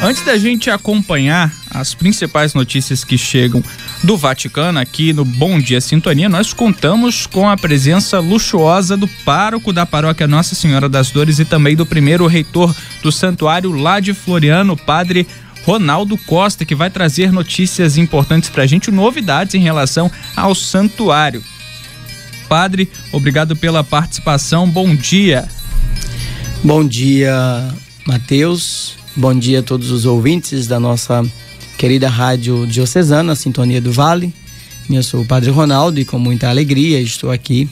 Antes da gente acompanhar as principais notícias que chegam do Vaticano aqui no Bom Dia Sintonia, nós contamos com a presença luxuosa do pároco da paróquia Nossa Senhora das Dores e também do primeiro reitor do santuário lá de Floriano, padre Ronaldo Costa, que vai trazer notícias importantes para a gente, novidades em relação ao santuário. Padre, obrigado pela participação. Bom dia. Bom dia, Matheus. Bom dia a todos os ouvintes da nossa querida rádio diocesana, Sintonia do Vale. Eu sou o Padre Ronaldo e com muita alegria estou aqui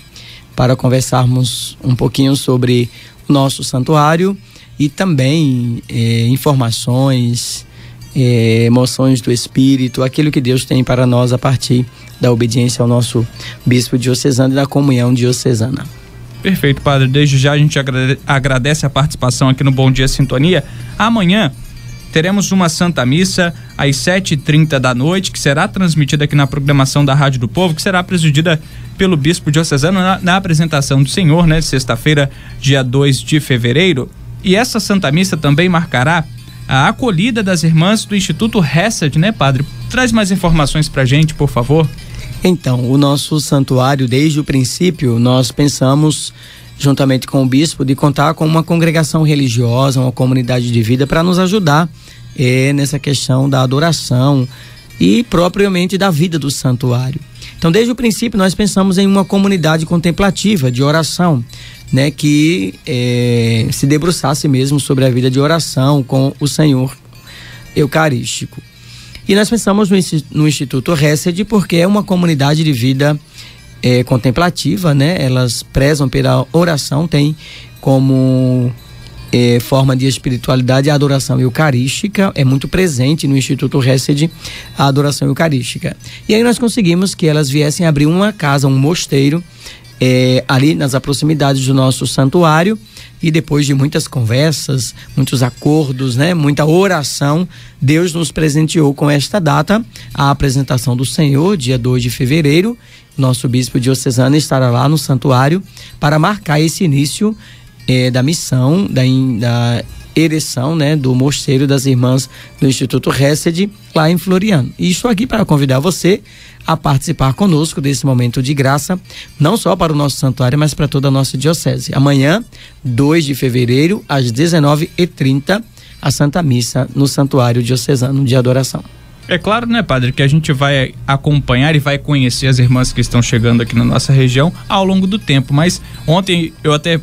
para conversarmos um pouquinho sobre o nosso santuário e também eh, informações, eh, emoções do Espírito, aquilo que Deus tem para nós a partir da obediência ao nosso bispo diocesano e da comunhão diocesana. Perfeito, Padre. Desde já a gente agradece a participação aqui no Bom Dia Sintonia. Amanhã teremos uma Santa Missa às 7h30 da noite, que será transmitida aqui na programação da Rádio do Povo, que será presidida pelo Bispo Diocesano na, na apresentação do Senhor, né? Sexta-feira, dia 2 de fevereiro. E essa Santa Missa também marcará a acolhida das irmãs do Instituto Hesed, né, Padre? Traz mais informações pra gente, por favor. Então, o nosso santuário, desde o princípio, nós pensamos, juntamente com o bispo, de contar com uma congregação religiosa, uma comunidade de vida, para nos ajudar eh, nessa questão da adoração e propriamente da vida do santuário. Então, desde o princípio, nós pensamos em uma comunidade contemplativa de oração, né, que eh, se debruçasse mesmo sobre a vida de oração com o Senhor Eucarístico. E nós pensamos no, Instituto Hesed porque é uma comunidade de vida é, contemplativa, né? Elas prezam pela oração, tem como é, forma de espiritualidade a adoração eucarística, é muito presente no Instituto Hesed a adoração eucarística. E aí nós conseguimos que elas viessem abrir uma casa, um mosteiro, é, ali nas proximidades do nosso santuário e depois de muitas conversas, muitos acordos, né, muita oração, Deus nos presenteou com esta data, a apresentação do Senhor, dia 2 de fevereiro. Nosso bispo diocesano estará lá no santuário para marcar esse início eh, da missão, da, da ereção né, do Mosteiro das Irmãs do Instituto Hesed, lá em Floriano. E estou aqui para convidar você a participar conosco desse momento de graça, não só para o nosso santuário, mas para toda a nossa diocese. Amanhã, 2 de fevereiro, às 19h30, a Santa Missa no Santuário Diocesano de Adoração. É claro, né, padre, que a gente vai acompanhar e vai conhecer as irmãs que estão chegando aqui na nossa região ao longo do tempo. Mas ontem eu até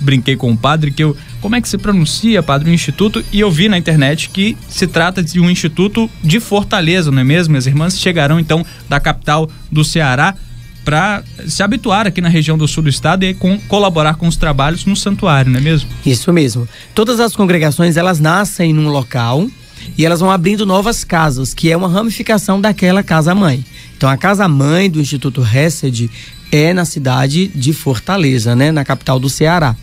brinquei com o padre que eu. Como é que se pronuncia, padre, o instituto? E eu vi na internet que se trata de um instituto de Fortaleza, não é mesmo? As irmãs chegarão então da capital do Ceará para se habituar aqui na região do sul do estado e com, colaborar com os trabalhos no santuário, não é mesmo? Isso mesmo. Todas as congregações elas nascem num local e elas vão abrindo novas casas, que é uma ramificação daquela casa-mãe. Então, a casa-mãe do Instituto Hesed é na cidade de Fortaleza, né, na capital do Ceará.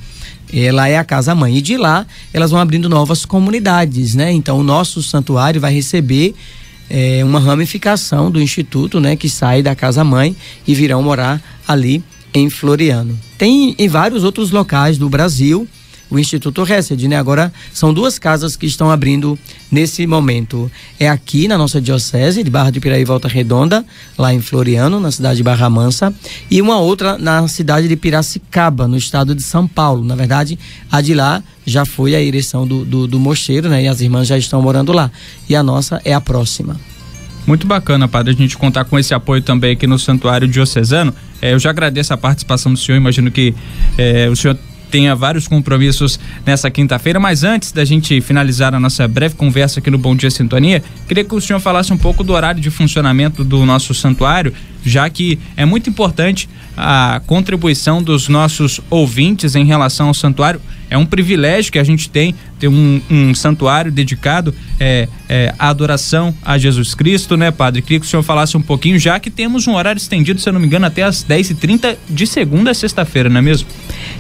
Ela é a casa-mãe. E de lá, elas vão abrindo novas comunidades, né? Então, o nosso santuário vai receber é, uma ramificação do Instituto, né, que sai da casa-mãe e virão morar ali em Floriano. Tem em vários outros locais do Brasil o Instituto Hesed, né? Agora são duas casas que estão abrindo nesse momento. É aqui na nossa diocese de Barra de Piraí Volta Redonda, lá em Floriano, na cidade de Barra Mansa, e uma outra na cidade de Piracicaba, no estado de São Paulo. Na verdade, a de lá já foi a ereção do, do, do mosteiro, né? E as irmãs já estão morando lá. E a nossa é a próxima. Muito bacana, padre, a gente contar com esse apoio também aqui no Santuário Diocesano. É, eu já agradeço a participação do senhor, imagino que é, o senhor tenha vários compromissos nessa quinta-feira, mas antes da gente finalizar a nossa breve conversa aqui no Bom Dia Sintonia, queria que o senhor falasse um pouco do horário de funcionamento do nosso santuário, já que é muito importante a contribuição dos nossos ouvintes em relação ao santuário. É um privilégio que a gente tem ter um, um santuário dedicado é, é, à adoração a Jesus Cristo, né, Padre? Queria que o senhor falasse um pouquinho, já que temos um horário estendido, se eu não me engano, até as 10h30 de segunda a sexta-feira, não é mesmo?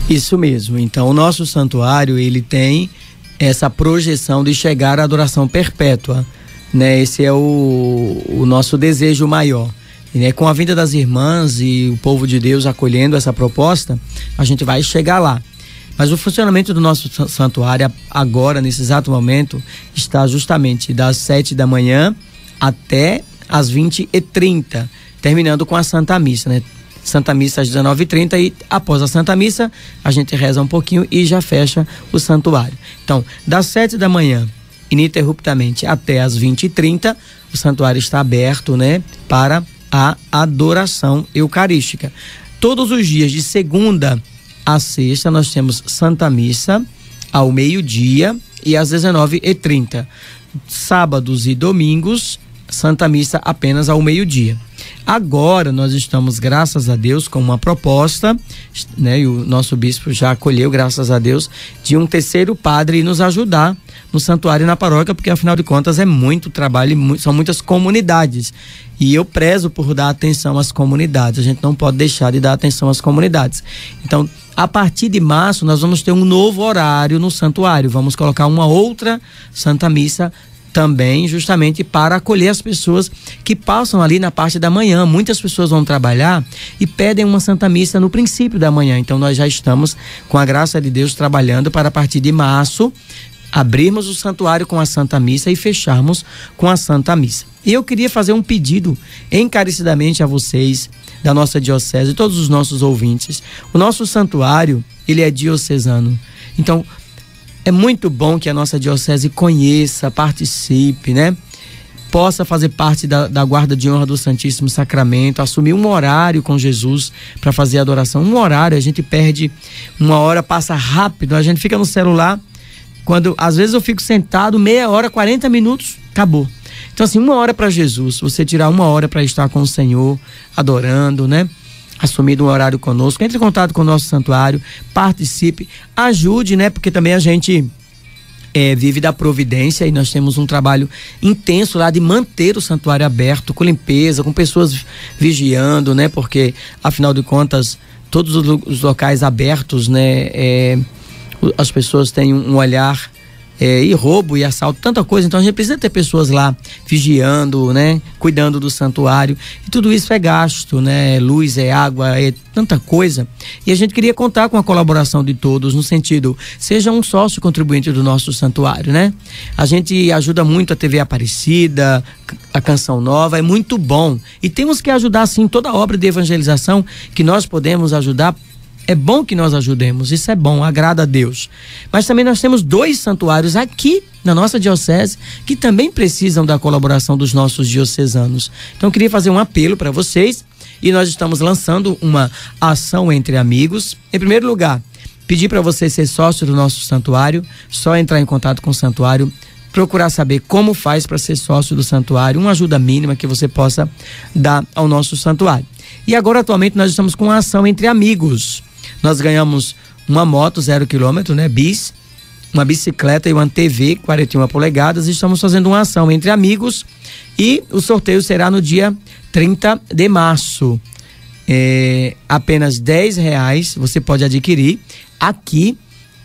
Isso mesmo. Então, o nosso santuário, ele tem essa projeção de chegar à adoração perpétua, né? Esse é o, o nosso desejo maior. E, né, com a vinda das irmãs e o povo de Deus acolhendo essa proposta, a gente vai chegar lá. Mas o funcionamento do nosso santuário agora, nesse exato momento, está justamente das 7 da manhã até as 20 e 30 terminando com a Santa Missa, né? Santa Missa às 19h30 e após a Santa Missa a gente reza um pouquinho e já fecha o santuário. Então, das 7 da manhã ininterruptamente até as 20h30, o santuário está aberto, né, para a adoração eucarística. Todos os dias de segunda a sexta nós temos Santa Missa ao meio-dia e às 19h30. Sábados e domingos, Santa Missa apenas ao meio-dia. Agora nós estamos, graças a Deus, com uma proposta, né? E o nosso bispo já acolheu, graças a Deus, de um terceiro padre nos ajudar no santuário e na paróquia, porque afinal de contas é muito trabalho, são muitas comunidades. E eu prezo por dar atenção às comunidades. A gente não pode deixar de dar atenção às comunidades. Então, a partir de março, nós vamos ter um novo horário no santuário. Vamos colocar uma outra Santa Missa também justamente para acolher as pessoas que passam ali na parte da manhã. Muitas pessoas vão trabalhar e pedem uma Santa Missa no princípio da manhã. Então nós já estamos com a graça de Deus trabalhando para a partir de março abrirmos o santuário com a Santa Missa e fecharmos com a Santa Missa. E eu queria fazer um pedido encarecidamente a vocês da nossa diocese, todos os nossos ouvintes. O nosso santuário, ele é diocesano. Então, é muito bom que a nossa diocese conheça, participe, né? Possa fazer parte da, da guarda de honra do Santíssimo Sacramento, assumir um horário com Jesus para fazer a adoração. Um horário, a gente perde uma hora, passa rápido, a gente fica no celular. Quando às vezes eu fico sentado meia hora, 40 minutos, acabou. Então, assim, uma hora para Jesus, você tirar uma hora para estar com o Senhor, adorando, né? Assumido um horário conosco, entre em contato com o nosso santuário, participe, ajude, né? Porque também a gente é, vive da providência e nós temos um trabalho intenso lá de manter o santuário aberto, com limpeza, com pessoas vigiando, né? Porque, afinal de contas, todos os locais abertos, né? É, as pessoas têm um olhar é, e roubo e assalto, tanta coisa. Então a gente precisa ter pessoas lá vigiando, né, cuidando do santuário. E tudo isso é gasto, né? Luz, é água, é tanta coisa. E a gente queria contar com a colaboração de todos no sentido, seja um sócio contribuinte do nosso santuário, né? A gente ajuda muito a TV Aparecida, a Canção Nova, é muito bom. E temos que ajudar sim toda a obra de evangelização que nós podemos ajudar é bom que nós ajudemos, isso é bom, agrada a Deus. Mas também nós temos dois santuários aqui na nossa diocese que também precisam da colaboração dos nossos diocesanos. Então eu queria fazer um apelo para vocês e nós estamos lançando uma ação entre amigos. Em primeiro lugar, pedir para você ser sócio do nosso santuário, só entrar em contato com o santuário, procurar saber como faz para ser sócio do santuário, uma ajuda mínima que você possa dar ao nosso santuário. E agora atualmente nós estamos com uma ação entre amigos. Nós ganhamos uma moto zero quilômetro, né? Bis, uma bicicleta e uma TV 41 polegadas. Estamos fazendo uma ação entre amigos e o sorteio será no dia 30 de março. É, apenas 10 reais você pode adquirir aqui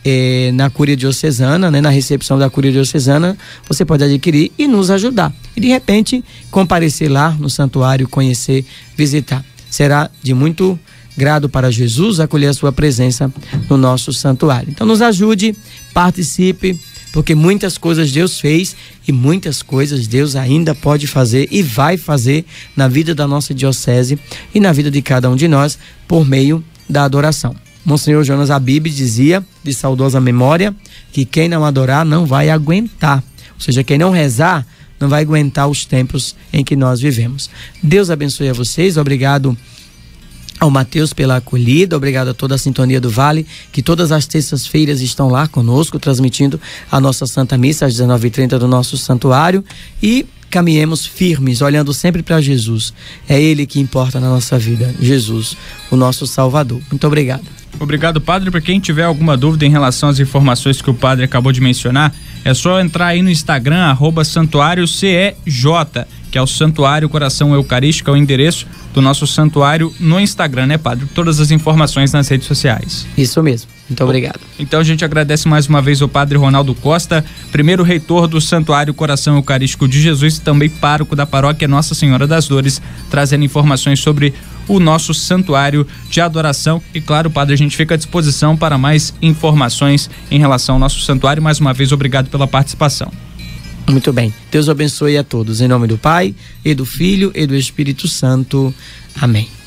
é, na Cúria Diocesana, né, na recepção da Cúria Diocesana, você pode adquirir e nos ajudar. E de repente comparecer lá no santuário, conhecer, visitar. Será de muito grado para Jesus acolher a sua presença no nosso santuário. Então nos ajude, participe, porque muitas coisas Deus fez e muitas coisas Deus ainda pode fazer e vai fazer na vida da nossa diocese e na vida de cada um de nós por meio da adoração. Monsenhor Jonas Abib dizia, de saudosa memória, que quem não adorar não vai aguentar. Ou seja, quem não rezar não vai aguentar os tempos em que nós vivemos. Deus abençoe a vocês. Obrigado ao Mateus pela acolhida, obrigado a toda a sintonia do Vale, que todas as terças-feiras estão lá conosco, transmitindo a nossa Santa Missa às 19h30 do nosso santuário e caminhemos firmes, olhando sempre para Jesus. É Ele que importa na nossa vida, Jesus, o nosso Salvador. Muito obrigado. Obrigado, Padre. Para quem tiver alguma dúvida em relação às informações que o Padre acabou de mencionar, é só entrar aí no Instagram, arroba santuário CEJ que é o Santuário Coração Eucarístico, é o endereço do nosso santuário no Instagram, né, Padre? Todas as informações nas redes sociais. Isso mesmo. Muito obrigado. Então a gente agradece mais uma vez o Padre Ronaldo Costa, primeiro reitor do Santuário Coração Eucarístico de Jesus e também pároco da paróquia Nossa Senhora das Dores, trazendo informações sobre o nosso santuário de adoração. E claro, Padre, a gente fica à disposição para mais informações em relação ao nosso santuário. Mais uma vez, obrigado pela participação. Muito bem. Deus abençoe a todos. Em nome do Pai, e do Filho, e do Espírito Santo. Amém.